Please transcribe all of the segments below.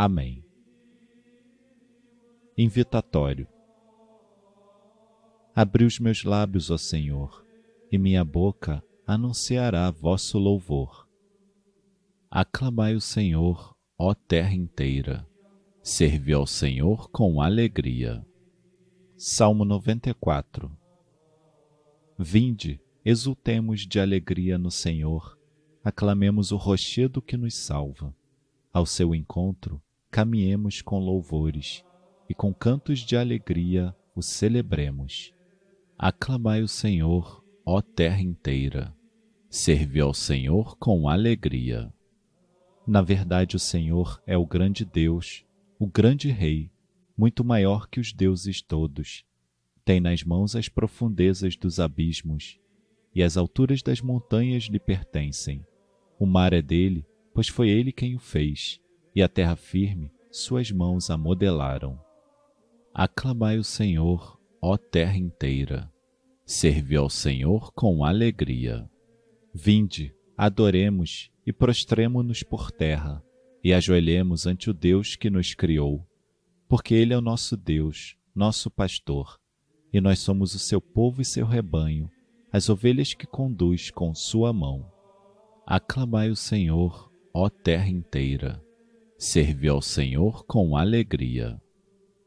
Amém. Invitatório. Abri os meus lábios, ó Senhor, e minha boca anunciará vosso louvor. Aclamai o Senhor, ó terra inteira. Servi ao Senhor com alegria. Salmo 94 Vinde, exultemos de alegria no Senhor, aclamemos o rochedo que nos salva. Ao seu encontro, caminhemos com louvores e com cantos de alegria o celebremos. Aclamai o Senhor, ó terra inteira. Servi ao Senhor com alegria. Na verdade, o Senhor é o grande Deus, o grande Rei, muito maior que os deuses todos. Tem nas mãos as profundezas dos abismos, e as alturas das montanhas lhe pertencem. O mar é dele, pois foi ele quem o fez, e a terra firme suas mãos a modelaram. Aclamai o Senhor, ó terra inteira. Servi ao Senhor com alegria. Vinde, adoremos e prostremo-nos por terra e ajoelhemos ante o Deus que nos criou, porque Ele é o nosso Deus, nosso pastor, e nós somos o seu povo e seu rebanho, as ovelhas que conduz com sua mão. Aclamai o Senhor, ó terra inteira. Servi ao Senhor com alegria.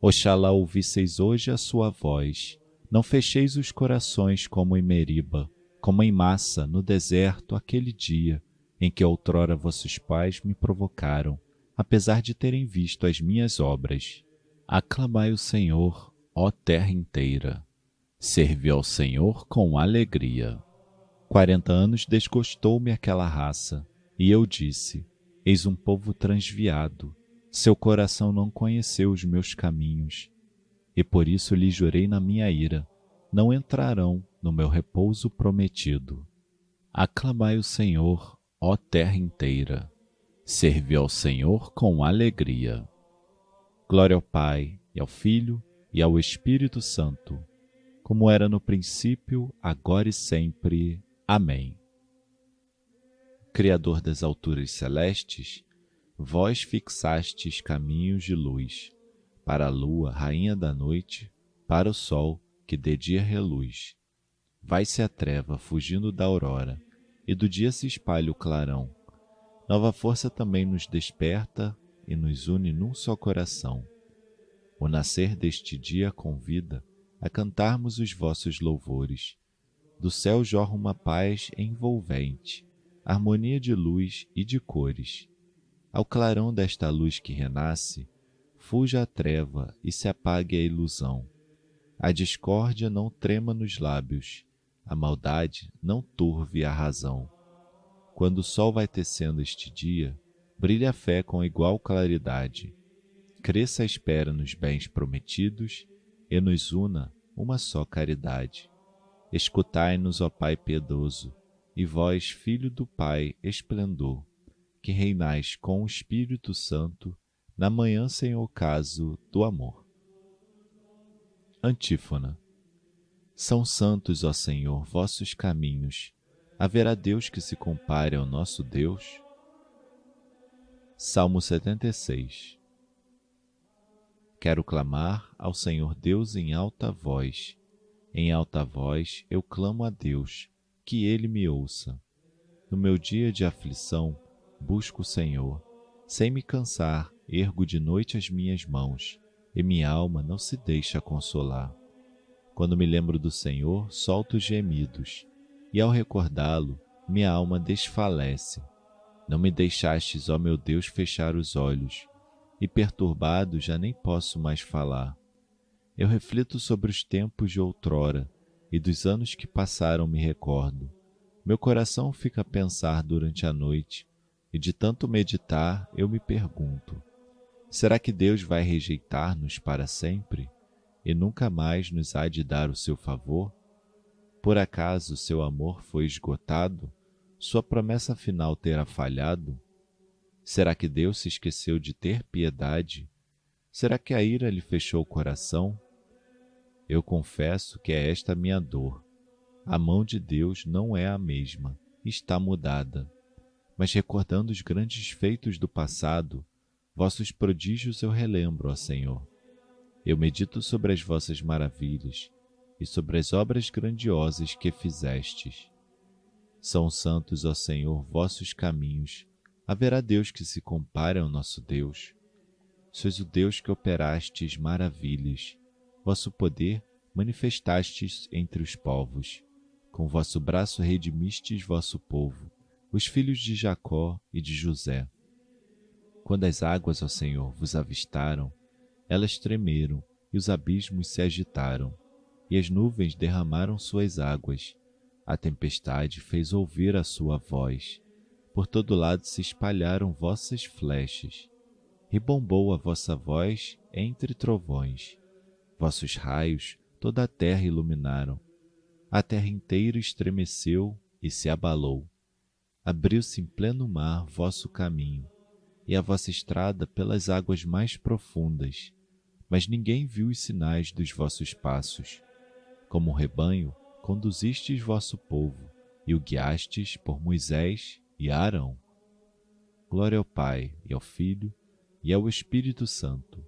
Oxalá ouvisseis hoje a sua voz, não fecheis os corações como em Meriba, como em massa no deserto aquele dia, em que outrora vossos pais me provocaram, apesar de terem visto as minhas obras. Aclamai o Senhor, ó terra inteira. Servi ao Senhor com alegria. Quarenta anos desgostou-me aquela raça, e eu disse: Eis um povo transviado, seu coração não conheceu os meus caminhos. E por isso lhe jurei na minha ira: não entrarão no meu repouso prometido. Aclamai o Senhor, ó terra inteira. Servi ao Senhor com alegria. Glória ao Pai, e ao Filho, e ao Espírito Santo, como era no princípio, agora e sempre. Amém. Criador das alturas celestes, vós fixastes caminhos de luz, para a lua, rainha da noite, para o sol, que de dia reluz. Vai-se a treva fugindo da aurora, e do dia se espalha o clarão. Nova força também nos desperta e nos une num só coração. O nascer deste dia convida a cantarmos os vossos louvores. Do céu jorra uma paz envolvente, harmonia de luz e de cores. Ao clarão desta luz que renasce, fuja a treva e se apague a ilusão. A discórdia não trema nos lábios, a maldade não turve a razão. Quando o sol vai tecendo este dia, brilha a fé com igual claridade. Cresça a espera nos bens prometidos e nos una uma só caridade. Escutai-nos, ó Pai piedoso, e vós, Filho do Pai, esplendor, que reinais com o Espírito Santo na manhã sem ocaso do amor. Antífona são santos, ó Senhor, vossos caminhos. Haverá Deus que se compare ao nosso Deus? Salmo 76 Quero clamar ao Senhor Deus em alta voz. Em alta voz eu clamo a Deus, que Ele me ouça. No meu dia de aflição, busco o Senhor. Sem me cansar, ergo de noite as minhas mãos, e minha alma não se deixa consolar. Quando me lembro do Senhor, solto gemidos, e ao recordá-lo, minha alma desfalece. Não me deixastes, ó meu Deus, fechar os olhos, e perturbado já nem posso mais falar. Eu reflito sobre os tempos de outrora, e dos anos que passaram me recordo. Meu coração fica a pensar durante a noite, e de tanto meditar eu me pergunto: Será que Deus vai rejeitar-nos para sempre e nunca mais nos há de dar o seu favor? Por acaso seu amor foi esgotado? Sua promessa final terá falhado? Será que Deus se esqueceu de ter piedade? Será que a ira lhe fechou o coração? Eu confesso que é esta minha dor. A mão de Deus não é a mesma, está mudada. Mas recordando os grandes feitos do passado, vossos prodígios eu relembro, ó Senhor. Eu medito sobre as vossas maravilhas e sobre as obras grandiosas que fizestes. São santos, ó Senhor, vossos caminhos. Haverá Deus que se compare ao nosso Deus. Sois o Deus que operastes maravilhas. Vosso poder manifestastes entre os povos. Com vosso braço redimistes vosso povo, os filhos de Jacó e de José. Quando as águas, ó Senhor, vos avistaram, elas tremeram e os abismos se agitaram, e as nuvens derramaram suas águas. A tempestade fez ouvir a sua voz. Por todo lado se espalharam vossas flechas. Ribombou a vossa voz entre trovões. Vossos raios toda a terra iluminaram. A terra inteira estremeceu e se abalou. Abriu-se em pleno mar vosso caminho, e a vossa estrada pelas águas mais profundas mas ninguém viu os sinais dos vossos passos. Como rebanho, conduzistes vosso povo e o guiastes por Moisés e Arão. Glória ao Pai e ao Filho e ao Espírito Santo,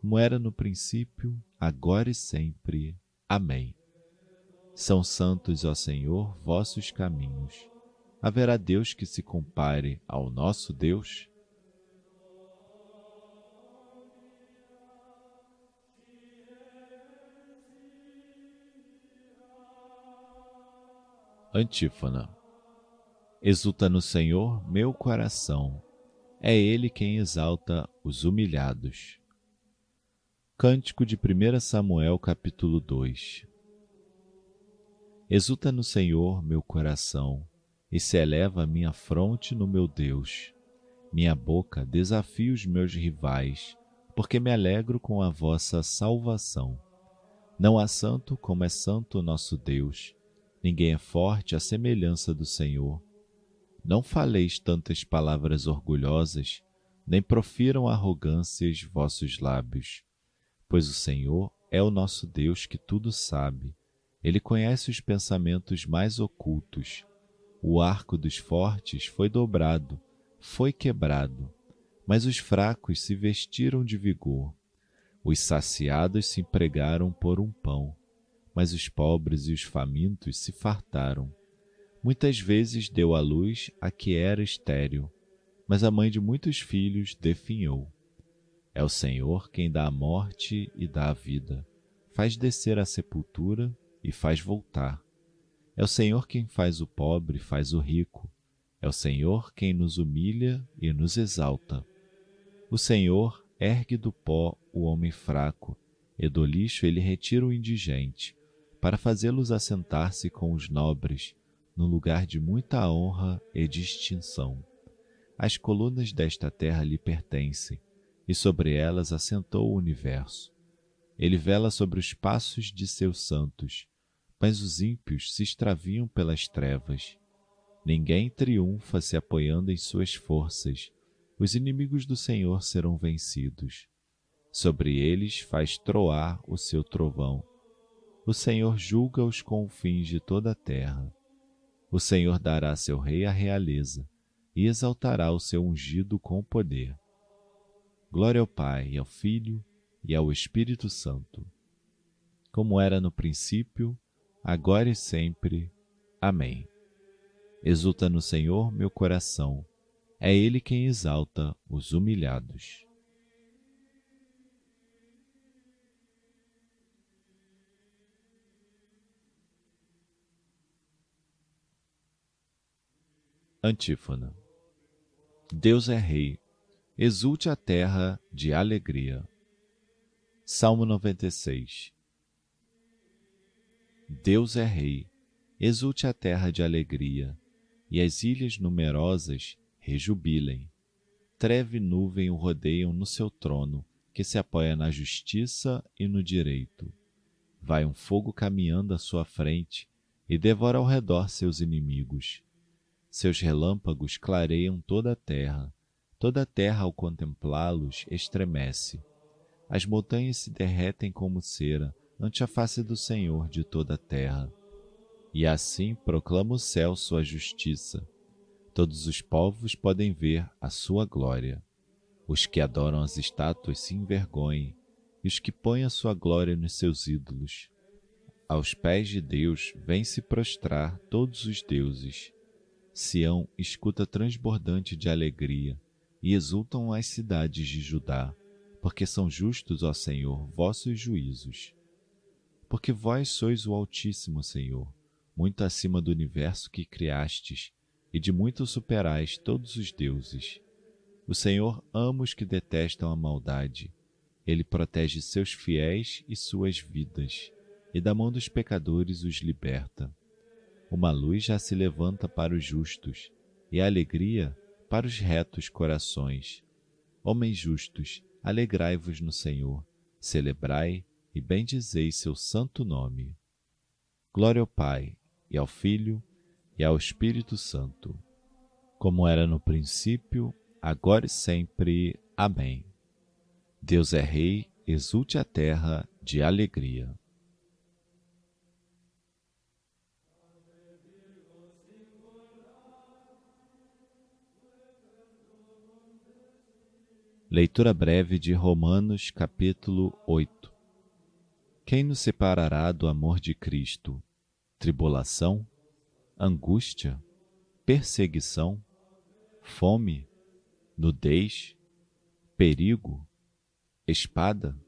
como era no princípio, agora e sempre. Amém. São santos, ó Senhor, vossos caminhos. Haverá Deus que se compare ao nosso Deus? Antífona. Exulta no Senhor meu coração, é Ele quem exalta os humilhados. Cântico de 1 Samuel capítulo 2 Exulta no Senhor meu coração, e se eleva a minha fronte no meu Deus. Minha boca desafia os meus rivais, porque me alegro com a vossa salvação. Não há santo como é santo nosso Deus, Ninguém é forte à semelhança do Senhor. Não faleis tantas palavras orgulhosas, nem profiram arrogâncias vossos lábios. Pois o Senhor é o nosso Deus que tudo sabe. Ele conhece os pensamentos mais ocultos. O arco dos fortes foi dobrado, foi quebrado, mas os fracos se vestiram de vigor. Os saciados se empregaram por um pão mas os pobres e os famintos se fartaram. Muitas vezes deu à luz a que era estéril, mas a mãe de muitos filhos definhou. É o Senhor quem dá a morte e dá a vida, faz descer a sepultura e faz voltar. É o Senhor quem faz o pobre e faz o rico. É o Senhor quem nos humilha e nos exalta. O Senhor ergue do pó o homem fraco, e do lixo ele retira o indigente para fazê-los assentar-se com os nobres, no lugar de muita honra e distinção. As colunas desta terra lhe pertencem, e sobre elas assentou o universo. Ele vela sobre os passos de seus santos, mas os ímpios se extraviam pelas trevas. Ninguém triunfa se apoiando em suas forças. Os inimigos do Senhor serão vencidos. Sobre eles faz troar o seu trovão o Senhor julga os confins de toda a terra. O Senhor dará a seu rei a realeza e exaltará o seu ungido com poder. Glória ao Pai, ao Filho e ao Espírito Santo, como era no princípio, agora e sempre. Amém. Exulta no Senhor meu coração, é Ele quem exalta os humilhados. Antífona. Deus é Rei, exulte a terra de alegria. Salmo 96. Deus é Rei, exulte a terra de alegria, e as ilhas numerosas rejubilem. treve nuvem o rodeiam no seu trono, que se apoia na justiça e no direito. Vai um fogo caminhando à sua frente e devora ao redor seus inimigos. Seus relâmpagos clareiam toda a terra, toda a terra ao contemplá-los estremece. As montanhas se derretem como cera ante a face do Senhor de toda a terra. E assim proclama o céu sua justiça. Todos os povos podem ver a sua glória. Os que adoram as estátuas se envergonhem, e os que põem a sua glória nos seus ídolos. Aos pés de Deus vêm se prostrar todos os deuses. Sião escuta transbordante de alegria, e exultam as cidades de Judá, porque são justos, ó Senhor, vossos juízos. Porque vós sois o Altíssimo, Senhor, muito acima do universo que criastes, e de muito superais todos os deuses. O Senhor ama os que detestam a maldade. Ele protege seus fiéis e suas vidas, e da mão dos pecadores os liberta. Uma luz já se levanta para os justos, e a alegria para os retos corações. Homens justos, alegrai-vos no Senhor, celebrai e bendizei seu santo nome. Glória ao Pai, e ao Filho, e ao Espírito Santo, como era no princípio, agora e sempre. Amém. Deus é Rei, exulte a terra de alegria. Leitura breve de Romanos, capítulo 8. Quem nos separará do amor de Cristo? Tribulação? angústia, perseguição, fome, nudez, perigo, espada,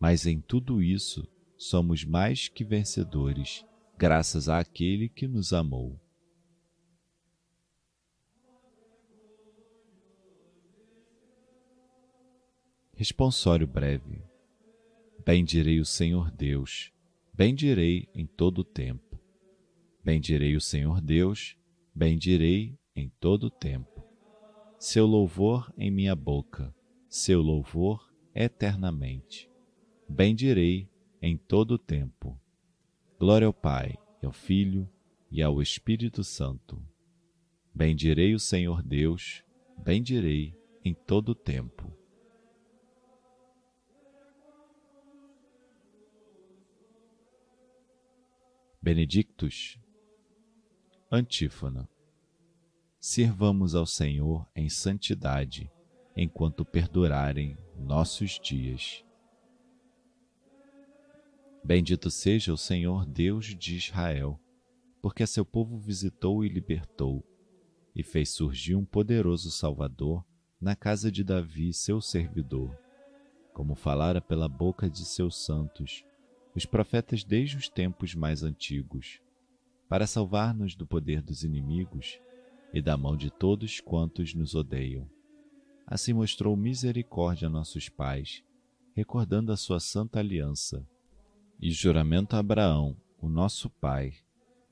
mas em tudo isso somos mais que vencedores, graças àquele que nos amou. Responsório breve. Bendirei o Senhor Deus, bendirei em todo o tempo. Bendirei o Senhor Deus, bendirei em todo o tempo. Seu louvor em minha boca, seu louvor eternamente. Bendirei em todo o tempo. Glória ao Pai, ao Filho e ao Espírito Santo. Bendirei o Senhor Deus, bendirei em todo o tempo. Benedictus Antífona. Sirvamos ao Senhor em santidade, enquanto perdurarem nossos dias. Bendito seja o Senhor Deus de Israel, porque seu povo visitou e libertou, e fez surgir um poderoso Salvador na casa de Davi, seu servidor, como falara pela boca de seus santos, os profetas desde os tempos mais antigos para salvar-nos do poder dos inimigos e da mão de todos quantos nos odeiam. Assim mostrou misericórdia a nossos pais, recordando a sua santa aliança e juramento a Abraão, o nosso pai,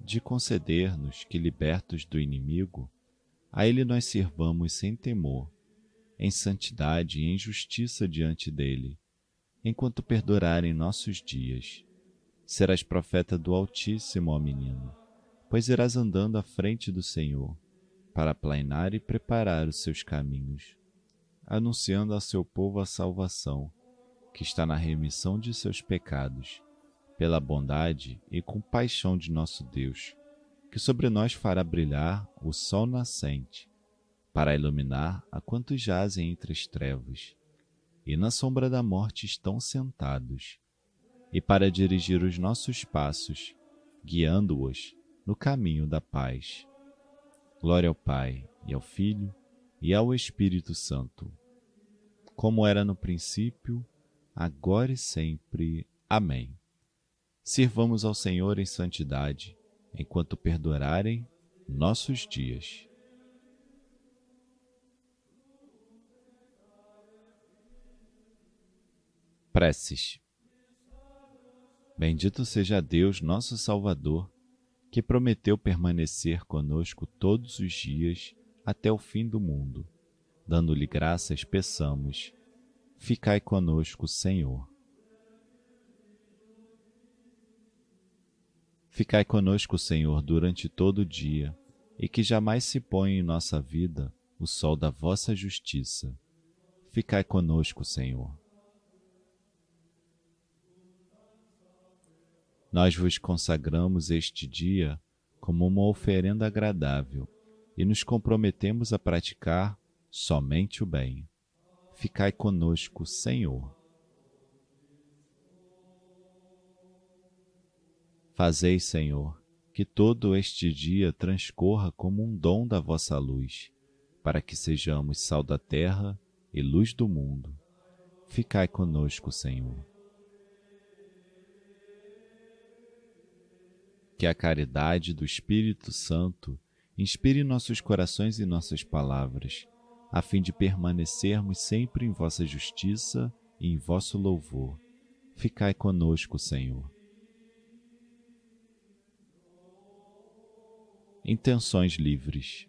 de conceder-nos que, libertos do inimigo, a ele nós sirvamos sem temor, em santidade e em justiça diante dele, enquanto perdurarem nossos dias. Serás profeta do Altíssimo, ó menino pois irás andando à frente do Senhor, para planear e preparar os seus caminhos, anunciando a seu povo a salvação, que está na remissão de seus pecados, pela bondade e compaixão de nosso Deus, que sobre nós fará brilhar o sol nascente, para iluminar a quantos jazem entre as trevas, e na sombra da morte estão sentados, e para dirigir os nossos passos, guiando-os no caminho da paz. Glória ao Pai, e ao Filho, e ao Espírito Santo, como era no princípio, agora e sempre. Amém. Sirvamos ao Senhor em santidade, enquanto perdurarem nossos dias. Preces. Bendito seja Deus, nosso Salvador que prometeu permanecer conosco todos os dias até o fim do mundo. Dando-lhe graças, peçamos: Ficai conosco, Senhor. Ficai conosco, Senhor, durante todo o dia, e que jamais se ponha em nossa vida o sol da vossa justiça. Ficai conosco, Senhor. Nós vos consagramos este dia como uma oferenda agradável e nos comprometemos a praticar somente o bem. Ficai conosco, Senhor. Fazei, Senhor, que todo este dia transcorra como um dom da vossa luz, para que sejamos sal da terra e luz do mundo. Ficai conosco, Senhor. Que a caridade do Espírito Santo inspire nossos corações e nossas palavras a fim de permanecermos sempre em vossa justiça e em vosso louvor. Ficai conosco, Senhor. Intenções livres.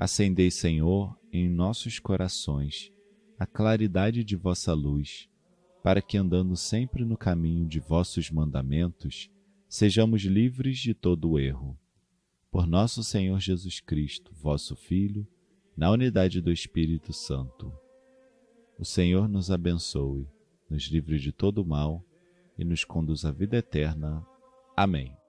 Acendei, Senhor, em nossos corações a claridade de vossa luz, para que, andando sempre no caminho de vossos mandamentos, sejamos livres de todo o erro. Por nosso Senhor Jesus Cristo, vosso Filho, na unidade do Espírito Santo. O Senhor nos abençoe, nos livre de todo o mal e nos conduz à vida eterna. Amém.